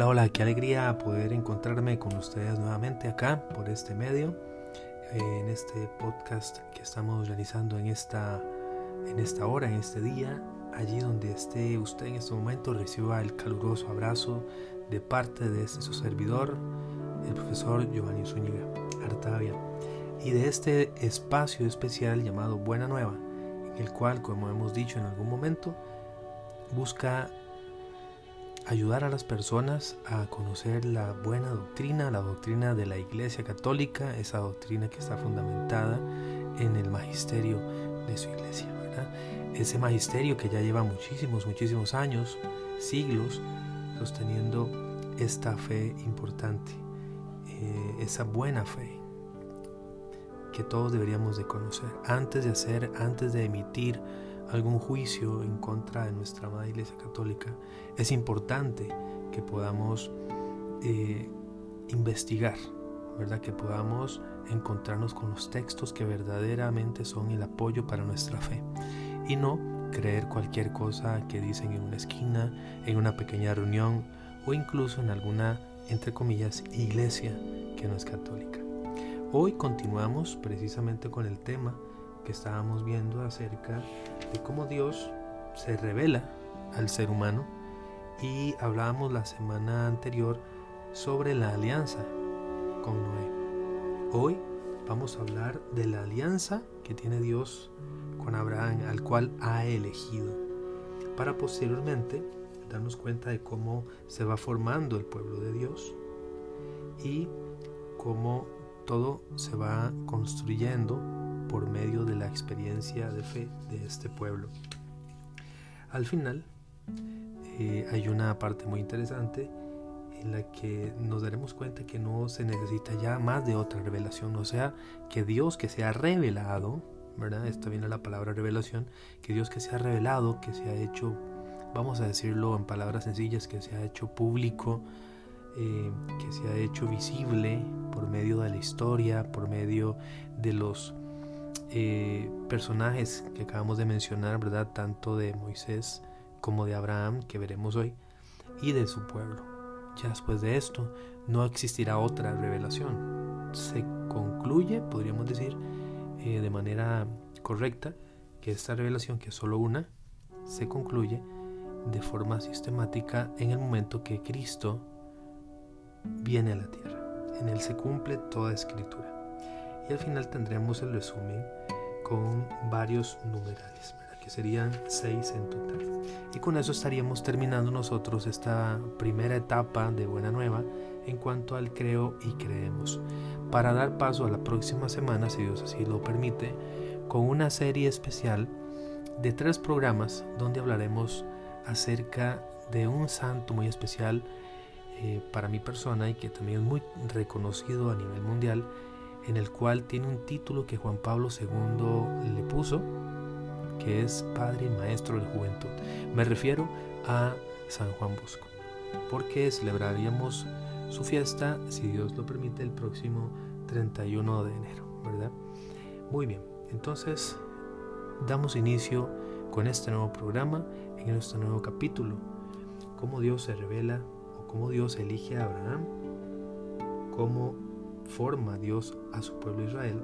Hola, hola, qué alegría poder encontrarme con ustedes nuevamente acá por este medio, en este podcast que estamos realizando en esta, en esta hora, en este día, allí donde esté usted en este momento, reciba el caluroso abrazo de parte de este su servidor, el profesor Giovanni Zúñiga Artavia, y de este espacio especial llamado Buena Nueva, en el cual, como hemos dicho en algún momento, busca ayudar a las personas a conocer la buena doctrina, la doctrina de la Iglesia Católica, esa doctrina que está fundamentada en el magisterio de su iglesia, Ese magisterio que ya lleva muchísimos, muchísimos años, siglos, sosteniendo esta fe importante, eh, esa buena fe que todos deberíamos de conocer antes de hacer, antes de emitir algún juicio en contra de nuestra amada Iglesia Católica, es importante que podamos eh, investigar, ¿verdad? Que podamos encontrarnos con los textos que verdaderamente son el apoyo para nuestra fe y no creer cualquier cosa que dicen en una esquina, en una pequeña reunión o incluso en alguna, entre comillas, iglesia que no es católica. Hoy continuamos precisamente con el tema que estábamos viendo acerca de cómo Dios se revela al ser humano y hablábamos la semana anterior sobre la alianza con Noé. Hoy vamos a hablar de la alianza que tiene Dios con Abraham, al cual ha elegido, para posteriormente darnos cuenta de cómo se va formando el pueblo de Dios y cómo todo se va construyendo por medio de la experiencia de fe de este pueblo. Al final eh, hay una parte muy interesante en la que nos daremos cuenta que no se necesita ya más de otra revelación, o sea, que Dios que se ha revelado, ¿verdad? Esta viene la palabra revelación, que Dios que se ha revelado, que se ha hecho, vamos a decirlo en palabras sencillas, que se ha hecho público, eh, que se ha hecho visible por medio de la historia, por medio de los eh, personajes que acabamos de mencionar, ¿verdad? Tanto de Moisés como de Abraham, que veremos hoy, y de su pueblo. Ya después de esto, no existirá otra revelación. Se concluye, podríamos decir, eh, de manera correcta, que esta revelación, que es solo una, se concluye de forma sistemática en el momento que Cristo viene a la tierra. En él se cumple toda escritura. Y al final tendremos el resumen con varios numerales, que serían seis en total. Y con eso estaríamos terminando nosotros esta primera etapa de Buena Nueva en cuanto al creo y creemos, para dar paso a la próxima semana, si Dios así lo permite, con una serie especial de tres programas donde hablaremos acerca de un santo muy especial eh, para mi persona y que también es muy reconocido a nivel mundial en el cual tiene un título que Juan Pablo II le puso, que es Padre y Maestro de la Juventud. Me refiero a San Juan Bosco, porque celebraríamos su fiesta, si Dios lo permite, el próximo 31 de enero, ¿verdad? Muy bien, entonces damos inicio con este nuevo programa, en este nuevo capítulo, cómo Dios se revela o cómo Dios elige a Abraham, cómo forma Dios a su pueblo Israel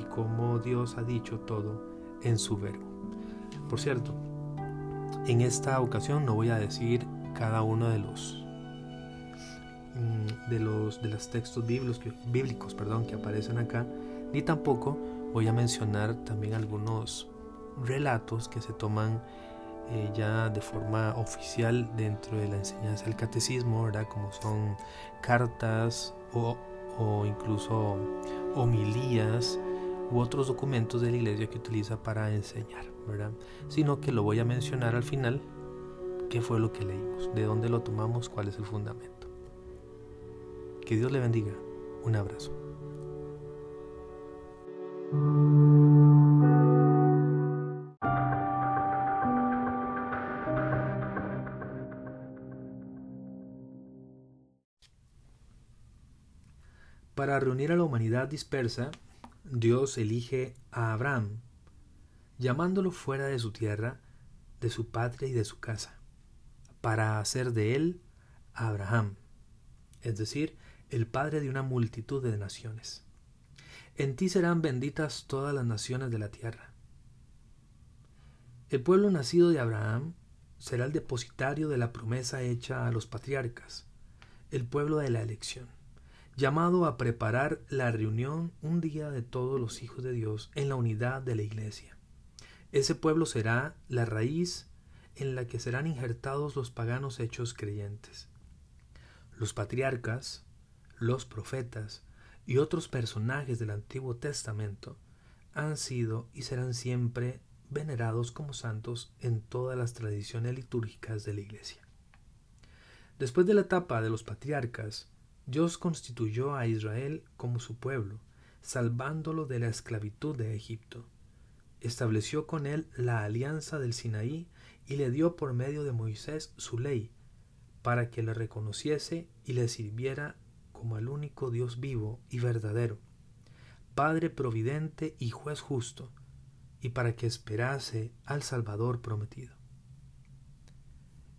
y cómo Dios ha dicho todo en su verbo. Por cierto, en esta ocasión no voy a decir cada uno de los mm, de los de los textos bíblicos, bíblicos perdón, que aparecen acá, ni tampoco voy a mencionar también algunos relatos que se toman eh, ya de forma oficial dentro de la enseñanza del catecismo, ¿verdad? como son cartas o o incluso homilías u otros documentos de la iglesia que utiliza para enseñar, ¿verdad? Sino que lo voy a mencionar al final, qué fue lo que leímos, de dónde lo tomamos, cuál es el fundamento. Que Dios le bendiga. Un abrazo. Para reunir a la humanidad dispersa, Dios elige a Abraham, llamándolo fuera de su tierra, de su patria y de su casa, para hacer de él Abraham, es decir, el Padre de una multitud de naciones. En ti serán benditas todas las naciones de la tierra. El pueblo nacido de Abraham será el depositario de la promesa hecha a los patriarcas, el pueblo de la elección, llamado a preparar la reunión un día de todos los hijos de Dios en la unidad de la iglesia. Ese pueblo será la raíz en la que serán injertados los paganos hechos creyentes. Los patriarcas, los profetas y otros personajes del Antiguo Testamento han sido y serán siempre venerados como santos en todas las tradiciones litúrgicas de la Iglesia. Después de la etapa de los patriarcas, Dios constituyó a Israel como su pueblo, salvándolo de la esclavitud de Egipto. Estableció con él la alianza del Sinaí y le dio por medio de Moisés su ley, para que le reconociese y le sirviera como al único Dios vivo y verdadero, Padre providente y juez justo, y para que esperase al Salvador prometido.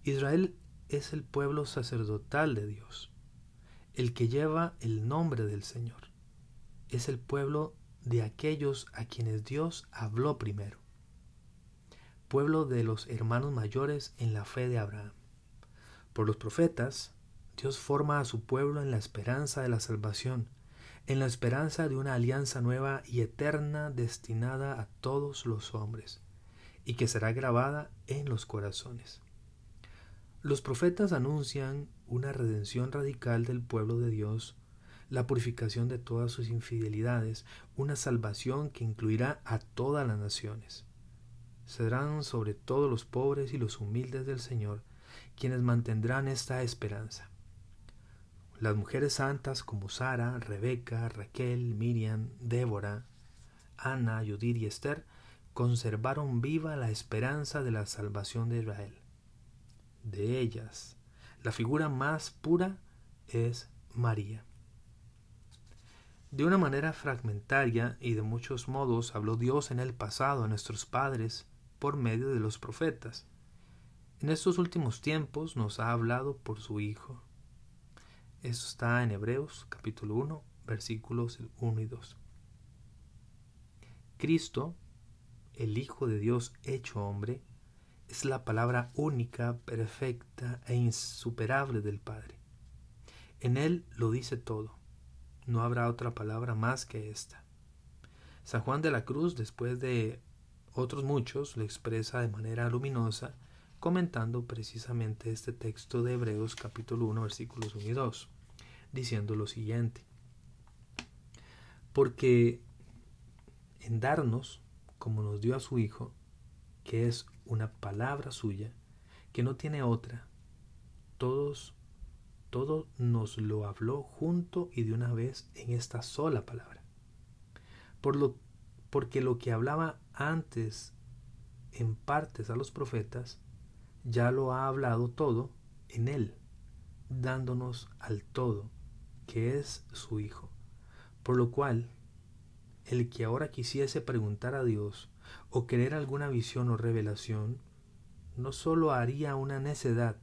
Israel es el pueblo sacerdotal de Dios, el que lleva el nombre del Señor. Es el pueblo de aquellos a quienes Dios habló primero, pueblo de los hermanos mayores en la fe de Abraham. Por los profetas, Dios forma a su pueblo en la esperanza de la salvación, en la esperanza de una alianza nueva y eterna destinada a todos los hombres, y que será grabada en los corazones. Los profetas anuncian una redención radical del pueblo de Dios, la purificación de todas sus infidelidades, una salvación que incluirá a todas las naciones. Serán sobre todo los pobres y los humildes del Señor quienes mantendrán esta esperanza. Las mujeres santas como Sara, Rebeca, Raquel, Miriam, Débora, Ana, Judith y Esther conservaron viva la esperanza de la salvación de Israel. De ellas, la figura más pura es María. De una manera fragmentaria y de muchos modos habló Dios en el pasado a nuestros padres por medio de los profetas. En estos últimos tiempos nos ha hablado por su Hijo, eso está en Hebreos capítulo 1, versículos 1 y 2. Cristo, el Hijo de Dios hecho hombre, es la palabra única, perfecta e insuperable del Padre. En Él lo dice todo. No habrá otra palabra más que esta. San Juan de la Cruz, después de otros muchos, lo expresa de manera luminosa, comentando precisamente este texto de Hebreos capítulo 1 versículos 1 y 2 diciendo lo siguiente. Porque en darnos, como nos dio a su Hijo, que es una palabra suya, que no tiene otra, todos, todo nos lo habló junto y de una vez en esta sola palabra. Por lo, porque lo que hablaba antes en partes a los profetas, ya lo ha hablado todo en él, dándonos al todo que es su Hijo. Por lo cual, el que ahora quisiese preguntar a Dios o querer alguna visión o revelación, no sólo haría una necedad,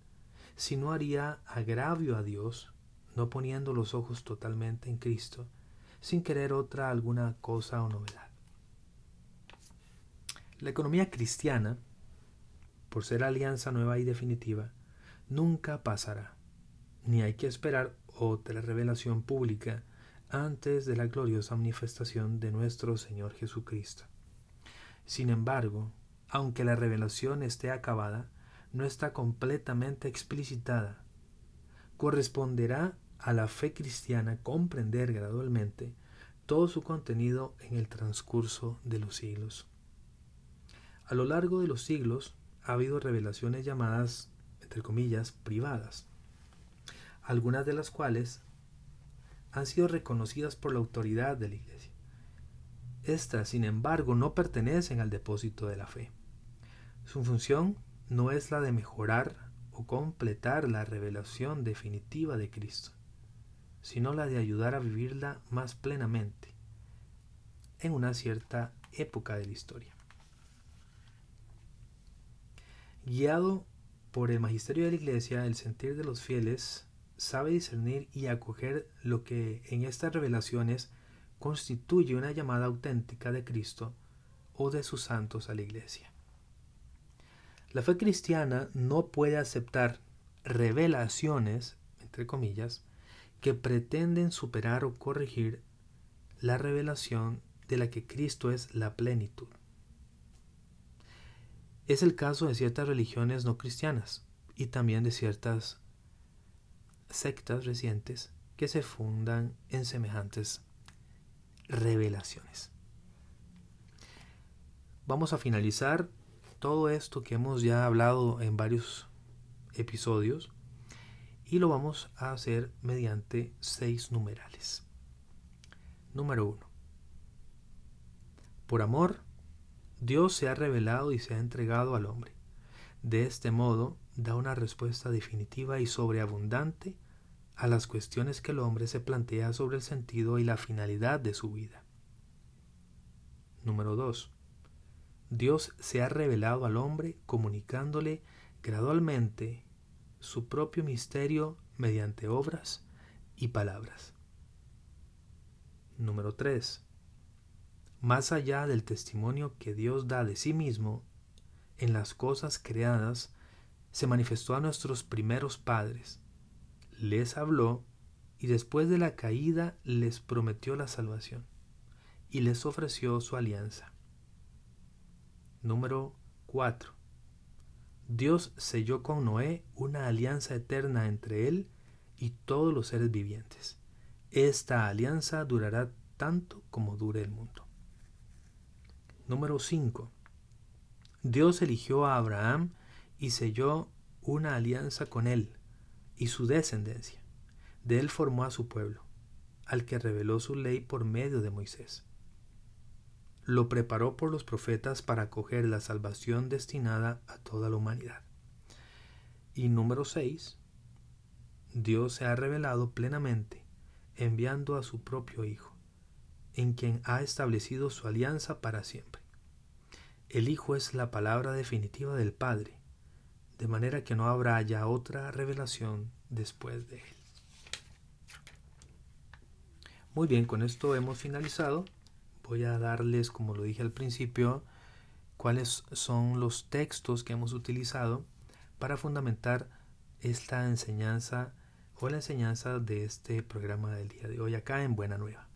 sino haría agravio a Dios, no poniendo los ojos totalmente en Cristo, sin querer otra alguna cosa o novedad. La economía cristiana, por ser alianza nueva y definitiva, nunca pasará, ni hay que esperar otra revelación pública antes de la gloriosa manifestación de nuestro Señor Jesucristo. Sin embargo, aunque la revelación esté acabada, no está completamente explicitada. Corresponderá a la fe cristiana comprender gradualmente todo su contenido en el transcurso de los siglos. A lo largo de los siglos ha habido revelaciones llamadas, entre comillas, privadas, algunas de las cuales han sido reconocidas por la autoridad de la Iglesia. Estas, sin embargo, no pertenecen al depósito de la fe. Su función no es la de mejorar o completar la revelación definitiva de Cristo, sino la de ayudar a vivirla más plenamente en una cierta época de la historia. Guiado por el magisterio de la Iglesia, el sentir de los fieles sabe discernir y acoger lo que en estas revelaciones constituye una llamada auténtica de Cristo o de sus santos a la Iglesia. La fe cristiana no puede aceptar revelaciones, entre comillas, que pretenden superar o corregir la revelación de la que Cristo es la plenitud. Es el caso de ciertas religiones no cristianas y también de ciertas sectas recientes que se fundan en semejantes revelaciones. Vamos a finalizar todo esto que hemos ya hablado en varios episodios y lo vamos a hacer mediante seis numerales. Número 1. Por amor, Dios se ha revelado y se ha entregado al hombre. De este modo, da una respuesta definitiva y sobreabundante a las cuestiones que el hombre se plantea sobre el sentido y la finalidad de su vida. Número 2. Dios se ha revelado al hombre comunicándole gradualmente su propio misterio mediante obras y palabras. Número 3. Más allá del testimonio que Dios da de sí mismo en las cosas creadas, se manifestó a nuestros primeros padres, les habló y después de la caída les prometió la salvación y les ofreció su alianza. Número 4. Dios selló con Noé una alianza eterna entre él y todos los seres vivientes. Esta alianza durará tanto como dure el mundo. Número 5. Dios eligió a Abraham y selló una alianza con él y su descendencia. De él formó a su pueblo, al que reveló su ley por medio de Moisés. Lo preparó por los profetas para acoger la salvación destinada a toda la humanidad. Y número 6. Dios se ha revelado plenamente, enviando a su propio Hijo, en quien ha establecido su alianza para siempre. El Hijo es la palabra definitiva del Padre, de manera que no habrá ya otra revelación después de él. Muy bien, con esto hemos finalizado. Voy a darles, como lo dije al principio, cuáles son los textos que hemos utilizado para fundamentar esta enseñanza o la enseñanza de este programa del día de hoy acá en Buena Nueva.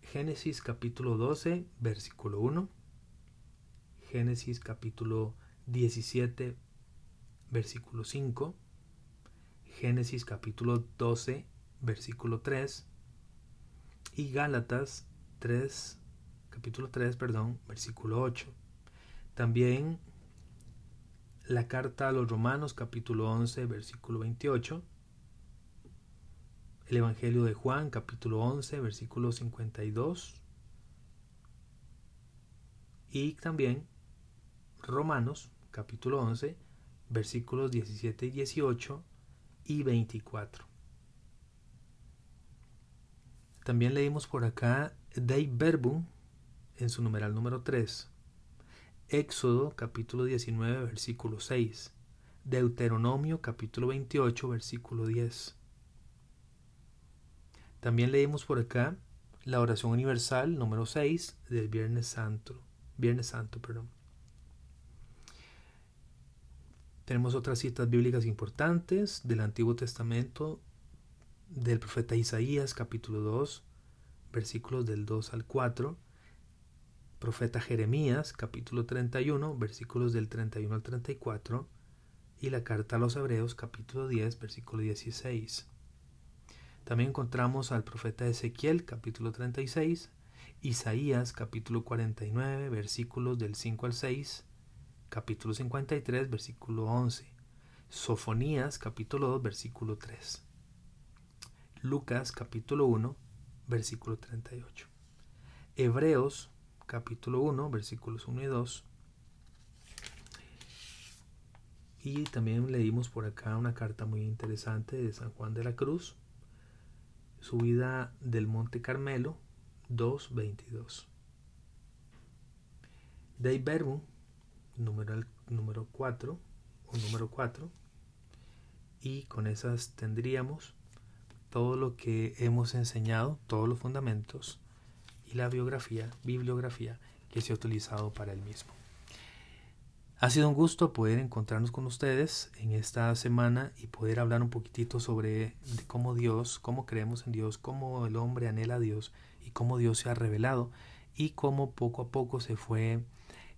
Génesis capítulo 12, versículo 1. Génesis capítulo 17, versículo 5, Génesis capítulo 12, versículo 3 y Gálatas 3, capítulo 3, perdón, versículo 8. También la carta a los Romanos capítulo 11, versículo 28. El Evangelio de Juan capítulo 11, versículo 52. Y también Romanos capítulo 11, versículos 17 y 18 y 24. También leímos por acá Dei Verbum en su numeral número 3, Éxodo capítulo 19, versículo 6, Deuteronomio capítulo 28, versículo 10. También leímos por acá la oración universal número 6 del Viernes Santo, Viernes Santo, perdón. Tenemos otras citas bíblicas importantes del Antiguo Testamento, del profeta Isaías capítulo 2, versículos del 2 al 4, profeta Jeremías capítulo 31, versículos del 31 al 34, y la carta a los Hebreos capítulo 10, versículo 16. También encontramos al profeta Ezequiel capítulo 36, Isaías capítulo 49, versículos del 5 al 6, capítulo 53, versículo 11. Sofonías, capítulo 2, versículo 3. Lucas, capítulo 1, versículo 38. Hebreos, capítulo 1, versículos 1 y 2. Y también leímos por acá una carta muy interesante de San Juan de la Cruz, subida del Monte Carmelo, 2.22. Dei Verbum, número, número 4 o número 4 y con esas tendríamos todo lo que hemos enseñado, todos los fundamentos y la biografía, bibliografía que se ha utilizado para el mismo. Ha sido un gusto poder encontrarnos con ustedes en esta semana y poder hablar un poquitito sobre cómo Dios, cómo creemos en Dios, cómo el hombre anhela a Dios y cómo Dios se ha revelado y cómo poco a poco se fue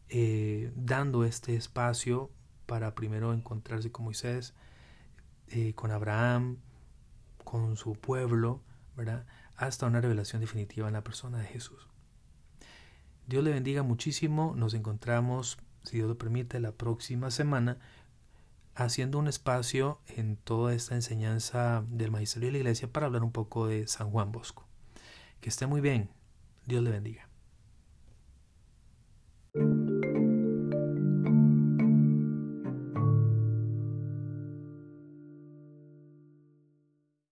eh, dando este espacio para primero encontrarse con Moisés, eh, con Abraham, con su pueblo, ¿verdad? Hasta una revelación definitiva en la persona de Jesús. Dios le bendiga muchísimo. Nos encontramos si Dios lo permite, la próxima semana, haciendo un espacio en toda esta enseñanza del Magisterio de la Iglesia para hablar un poco de San Juan Bosco. Que esté muy bien. Dios le bendiga.